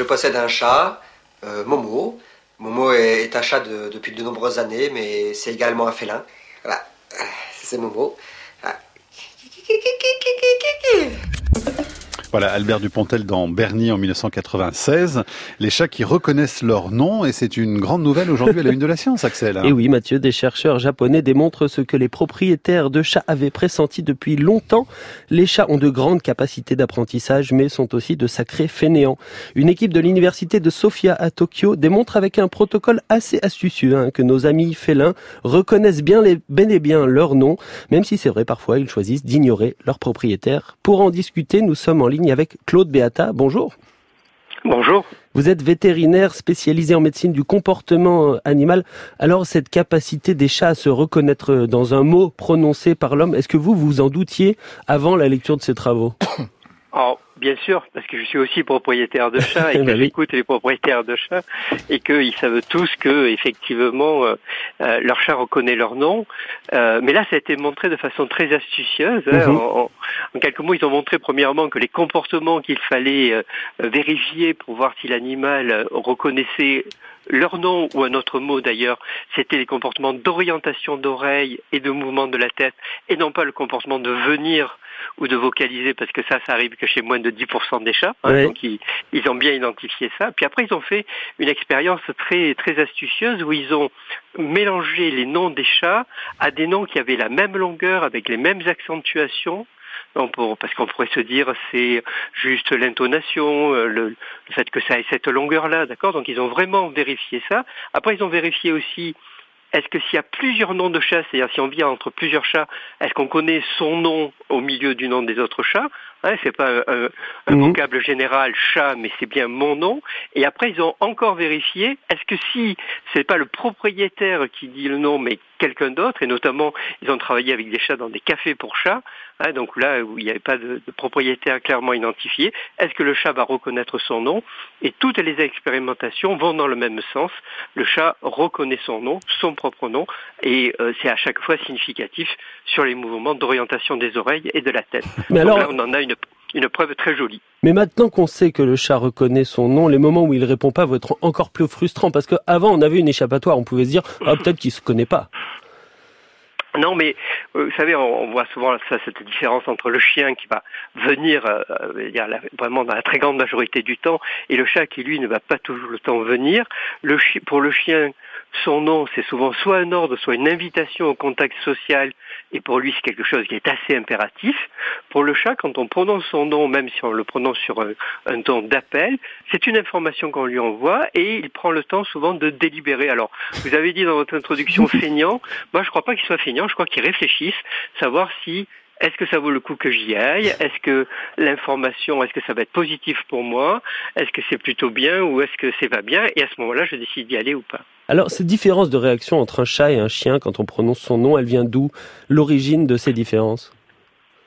Je possède un chat, euh, Momo. Momo est, un chat depuis de nombreuses années, mais c'est également un félin. Voilà, c'est Momo. Voilà, Albert Dupontel dans Bernie en 1996. Les chats qui reconnaissent leur nom, et c'est une grande nouvelle aujourd'hui à la une de la science, Axel. Et oui, Mathieu, des chercheurs japonais démontrent ce que les propriétaires de chats avaient pressenti depuis longtemps. Les chats ont de grandes capacités d'apprentissage, mais sont aussi de sacrés fainéants. Une équipe de l'université de Sofia à Tokyo démontre avec un protocole assez astucieux hein, que nos amis félins reconnaissent bien, les, bel et bien leur nom, même si c'est vrai parfois ils choisissent d'ignorer leur propriétaire. Pour en discuter, nous sommes en ligne avec Claude Beata. Bonjour. Bonjour. Vous êtes vétérinaire spécialisé en médecine du comportement euh, animal. Alors cette capacité des chats à se reconnaître dans un mot prononcé par l'homme, est-ce que vous vous en doutiez avant la lecture de ces travaux? Bien sûr, parce que je suis aussi propriétaire de chats et que bah j'écoute les propriétaires de chats et qu'ils savent tous que effectivement euh, euh, leur chat reconnaît leur nom. Euh, mais là, ça a été montré de façon très astucieuse. Hein. Mhm. en, quelques mots, ils ont montré premièrement que les comportements qu'il fallait vérifier pour voir si l'animal reconnaissait leur nom ou un autre mot d'ailleurs, c'était les comportements d'orientation d'oreille et de mouvement de la tête et non pas le comportement de venir ou de vocaliser parce que ça, ça arrive que chez moins de 10% des chats. Hein, donc ils, ils, ont bien identifié ça. Puis après, ils ont fait une expérience très très astucieuse où ils ont mélangé les noms des chats à des noms qui avaient la même longueur avec les mêmes accentuations. parce qu'on pourrait se dire c'est juste l'intonation, euh, le, le, fait que ça ait cette longueur-là, d'accord? Donc ils ont vraiment vérifié ça. Après ils ont vérifié aussi est-ce que s'il y a plusieurs noms de chats, c'est-à-dire si on vient entre plusieurs chats, est-ce qu'on connaît son nom au milieu du nom des autres chats hein, C'est pas un, mhm. vocable général chat, mais c'est bien mon nom. Et après, ils ont encore vérifié, est-ce que si c'est pas le propriétaire qui dit le nom, mais quelqu'un d'autre, et notamment ils ont travaillé avec des chats dans des cafés pour chats, hein, donc là où il n'y avait pas de, propriétaire clairement identifié, est-ce que le chat va reconnaître son nom? Et toutes les expérimentations vont dans le même sens. Le chat reconnaît son nom, son propre nom, et euh, c'est à chaque fois significatif sur les mouvements d'orientation des oreilles et de la tête. Mais alors... là, on en a une une preuve très jolie. Mais maintenant qu'on sait que le chat reconnaît son nom, les moments où il répond pas vont être encore plus frustrants parce qu'avant on avait une échappatoire, on pouvait se dire ah peut-être qu'il se connaît pas. Non, mais euh, vous savez, on, voit souvent ça, cette différence entre le chien qui va venir euh, euh, vraiment dans la très grande majorité du temps et le chat qui lui ne va pas toujours le temps venir. Le, pour le chien, son nom, c'est souvent soit un ordre, soit une invitation au contact social, et pour lui, c'est quelque chose qui est assez impératif. Pour le chat, quand on prononce son nom, même si on le prononce sur un, ton d'appel, c'est une information qu'on lui envoie, et il prend le temps souvent de délibérer. Alors, vous avez dit dans votre introduction feignant, moi je ne crois pas qu'il soit feignant, je crois qu'il réfléchisse, savoir si est-ce que ça vaut le coup que j'y aille Est-ce que l'information, est-ce que ça va être positif pour moi Est-ce que c'est plutôt bien ou est-ce que c'est pas bien Et à ce moment-là, je décide d'y aller ou pas. Alors, cette différence de réaction entre un chat et un chien quand on prononce son nom, elle vient d'où? L'origine de ces différences?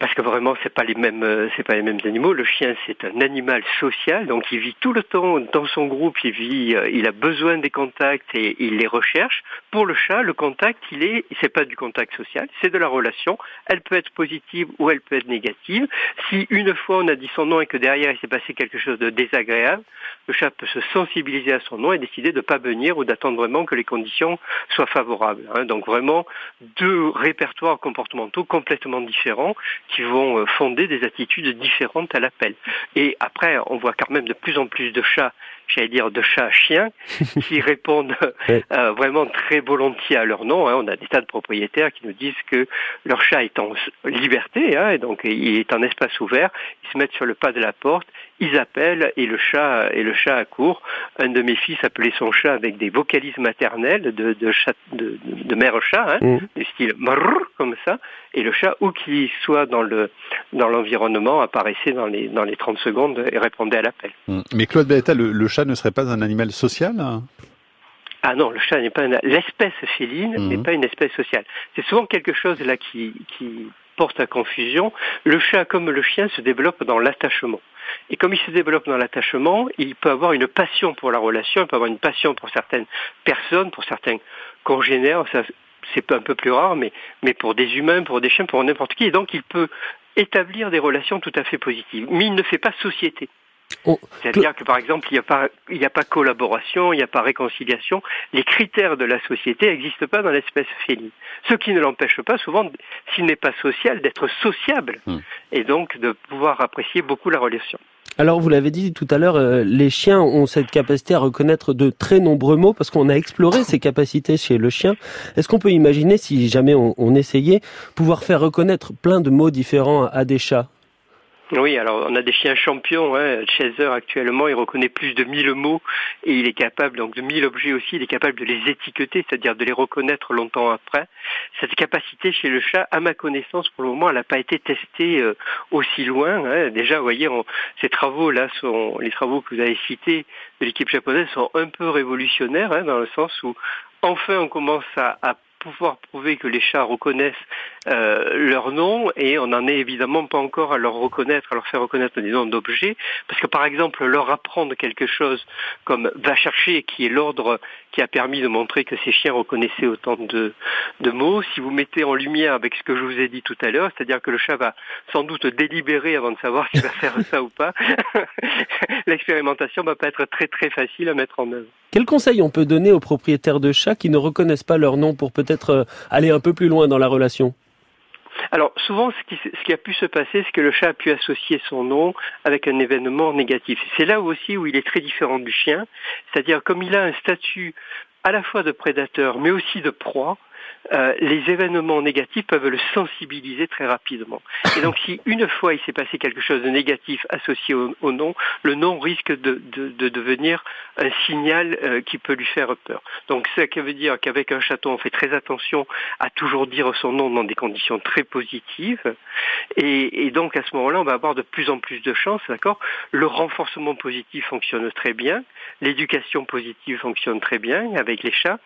Parce que vraiment c'est pas les mêmes euh, c'est pas les mêmes animaux. Le chien c'est un animal social, donc il vit tout le temps dans son groupe, il vit, euh, il a besoin des contacts et il les recherche. Pour le chat, le contact il est c'est pas du contact social, c'est de la relation. Elle peut être positive ou elle peut être négative. Si une fois on a dit son nom et que derrière il s'est passé quelque chose de désagréable, le chat peut se sensibiliser à son nom et décider de ne pas venir ou d'attendre vraiment que les conditions soient favorables. Hein. Donc vraiment deux répertoires comportementaux complètement différents qui vont euh, fonder des attitudes différentes à l'appel. Et après, on voit quand même de plus en plus de chats j'allais dire de chats à chiens, qui répondent euh, vraiment très volontiers à leur nom. Hein. On a des tas de propriétaires qui nous disent que leur chat est en liberté, hein, et donc il est en espace ouvert, ils se mettent sur le pas de la porte, ils appellent et le chat et le chat accourt. Un de mes fils appelait son chat avec des vocalises maternelles de de, chat, de, de mère chat, hein, mm. du style comme ça, et le chat où qu'il soit dans le dans l'environnement apparaissait dans les dans les 30 secondes et répondait à l'appel. Mm. Mais Claude Belletta, le, chat ne serait pas un animal social hein? Ah non, le chat n'est pas l'espèce féline mm. n'est pas une espèce sociale. C'est souvent quelque chose là qui qui porte à confusion. Le chat, comme le chien, se développe dans l'attachement. Et comme il se développe dans l'attachement, il peut avoir une passion pour la relation, il peut avoir une passion pour certaines personnes, pour certains congénères, c'est un peu plus rare, mais, mais pour des humains, pour des chiens, pour n'importe qui. Et donc il peut établir des relations tout à fait positives. Mais il ne fait pas société. C'est-à-dire que par exemple, il n'y a pas, il n'y a pas collaboration, il n'y a pas réconciliation. Les critères de la société n'existent pas dans l'espèce féline. Ce qui ne l'empêche pas, souvent, s'il n'est pas social, d'être sociable hmm. et donc de pouvoir apprécier beaucoup la relation. Alors, vous l'avez dit tout à l'heure, euh, les chiens ont cette capacité à reconnaître de très nombreux mots parce qu'on a exploré ces capacités chez le chien. Est-ce qu'on peut imaginer, si jamais on, on essayait, pouvoir faire reconnaître plein de mots différents à des chats? Oui, alors on a des chiens champions. Hein. Chaser actuellement, il reconnaît plus de 1000 mots et il est capable, donc de 1000 objets aussi, il est capable de les étiqueter, c'est-à-dire de les reconnaître longtemps après. Cette capacité chez le chat, à ma connaissance, pour le moment, elle n'a pas été testée euh, aussi loin. Hein. Déjà, vous voyez, ces travaux-là sont les travaux que vous avez cités de l'équipe japonaise sont un peu révolutionnaires hein, dans le sens où enfin on commence à, à pouvoir prouver que les chats reconnaissent euh, leur nom et on n'en est évidemment pas encore à leur reconnaître, à leur faire reconnaître des noms d'objets, parce que par exemple leur apprendre quelque chose comme va chercher, qui est l'ordre qui a permis de montrer que ces chiens reconnaissaient autant de, de mots, si vous mettez en lumière avec ce que je vous ai dit tout à l'heure, c'est-à-dire que le chat va sans doute délibérer avant de savoir s'il va faire ça ou pas, l'expérimentation va pas être très très facile à mettre en œuvre. Quel conseil on peut donner aux propriétaires de chats qui ne reconnaissent pas leur nom pour peut-être euh, aller un peu plus loin dans la relation alors souvent, ce qui, ce qui, a pu se passer, c'est que le chat a pu associer son nom avec un événement négatif. C'est là aussi où il est très différent du chien, c'est-à-dire comme il a un statut à la fois de prédateur, mais aussi de proie, euh, les événements négatifs peuvent le sensibiliser très rapidement. Et donc si une fois il s'est passé quelque chose de négatif associé au, nom, le nom risque de, devenir un signal euh, qui peut lui faire peur. Donc ça veut dire qu'avec un chaton, on fait très attention à toujours dire son nom dans des conditions très positives. Et, et donc à ce moment-là, on va avoir de plus en plus de chances, d'accord? Le renforcement positif fonctionne très bien, l'éducation positive fonctionne très bien avec les chats.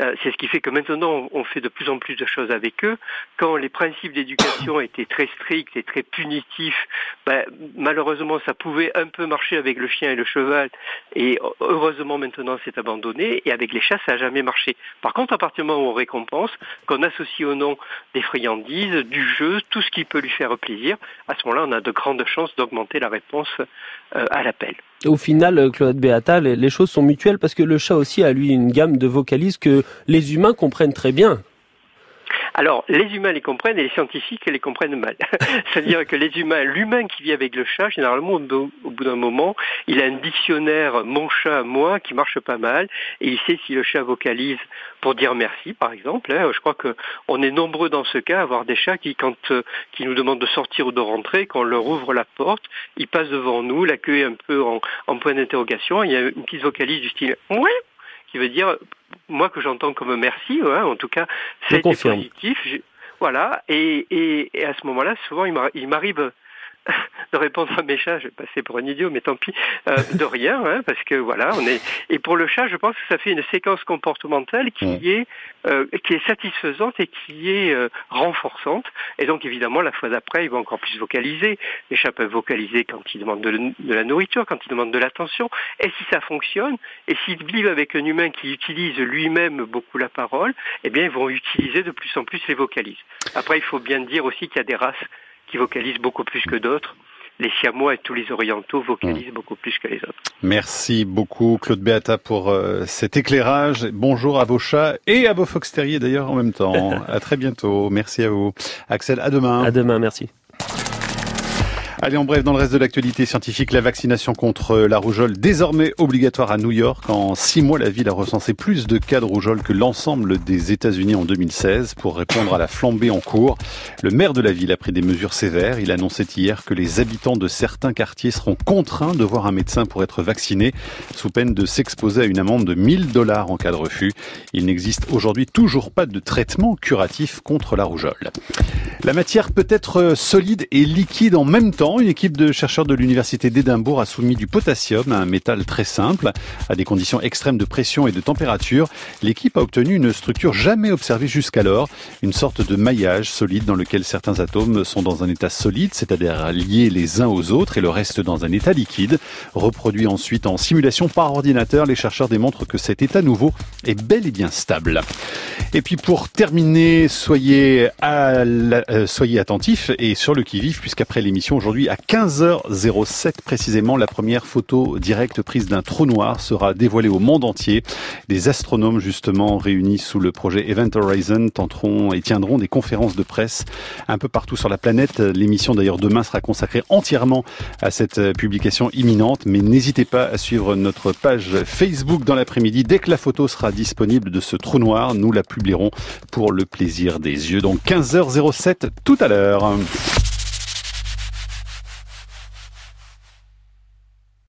Euh, c'est ce qui fait que maintenant on fait de plus en plus de choses avec eux. Quand les principes d'éducation étaient très stricts et très punitifs, ben, malheureusement ça pouvait un peu marcher avec le chien et le cheval. Et heureusement maintenant c'est abandonné. Et avec les chats ça n'a jamais marché. Par contre à partir du moment où on récompense, qu'on associe au nom des friandises, du jeu, tout ce qui peut lui faire plaisir, à ce moment-là on a de grandes chances d'augmenter la réponse euh, à l'appel. Au final, euh, Claude Beata, les, choses sont mutuelles parce que le chat aussi a lui une gamme de vocalises que les humains comprennent très bien. Alors, les humains les comprennent et les scientifiques les comprennent mal. C'est-à-dire que les humains, l'humain qui vit avec le chat, généralement, au bout d'un moment, il a un dictionnaire mon chat, moi, qui marche pas mal, et il sait si le chat vocalise pour dire merci, par exemple. Hein. Je crois qu'on est nombreux dans ce cas à avoir des chats qui, quand euh, qui nous demandent de sortir ou de rentrer, quand on leur ouvre la porte, ils passent devant nous, l'accueil un peu en, en point d'interrogation, il y a une petite vocalise du style « ouais » qui veut dire, moi que j'entends comme merci, en tout cas, c'est positif. Voilà, et, et, à ce moment-là, souvent, il m'arrive de répondre à mes chats, je vais passer pour un idiot, mais tant pis, euh, de rien, hein, parce que voilà, on est. Et pour le chat, je pense que ça fait une séquence comportementale qui est euh, qui est satisfaisante et qui est euh, renforçante. Et donc évidemment, la fois d'après, ils vont encore plus vocaliser. Les chats peuvent vocaliser quand ils demandent de, la nourriture, quand ils demandent de l'attention. Et si ça fonctionne, et s'ils vivent avec un humain qui utilise lui-même beaucoup la parole, eh bien, ils vont utiliser de plus en plus les vocalises. Après, il faut bien dire aussi qu'il y a des races qui vocalisent beaucoup plus que d'autres. Les Siamois et tous les Orientaux vocalisent mm. beaucoup plus que les autres. Merci beaucoup Claude Beata pour euh, cet éclairage. Bonjour à vos chats et à vos fox terriers d'ailleurs en même temps. à très bientôt. Merci à vous. Axel, à demain. À demain, merci. Allez, en bref, dans le reste de l'actualité scientifique, la vaccination contre la rougeole désormais obligatoire à New York. En six mois, la ville a recensé plus de cas de rougeole que l'ensemble des États-Unis en 2016 pour répondre à la flambée en cours. Le maire de la ville a pris des mesures sévères. Il annonçait hier que les habitants de certains quartiers seront contraints de voir un médecin pour être vaccinés, sous peine de s'exposer à une amende de 1000 dollars en cas de refus. Il n'existe aujourd'hui toujours pas de traitement curatif contre la rougeole. La matière peut être solide et liquide en même temps. Une équipe de chercheurs de l'université d'Édimbourg a soumis du potassium, un métal très simple, à des conditions extrêmes de pression et de température. L'équipe a obtenu une structure jamais observée jusqu'alors, une sorte de maillage solide dans lequel certains atomes sont dans un état solide, c'est-à-dire liés les uns aux autres, et le reste dans un état liquide. Reproduit ensuite en simulation par ordinateur, les chercheurs démontrent que cet état nouveau est bel et bien stable. Et puis pour terminer, soyez, euh, soyez attentifs et sur le qui-vive, puisqu'après l'émission aujourd'hui, à 15h07 précisément. La première photo directe prise d'un trou noir sera dévoilée au monde entier. Des astronomes justement réunis sous le projet Event Horizon tenteront et tiendront des conférences de presse un peu partout sur la planète. L'émission d'ailleurs demain sera consacrée entièrement à cette publication imminente, mais n'hésitez pas à suivre notre page Facebook dans l'après-midi. Dès que la photo sera disponible de ce trou noir, nous la publierons pour le plaisir des yeux. Donc 15h07 tout à l'heure.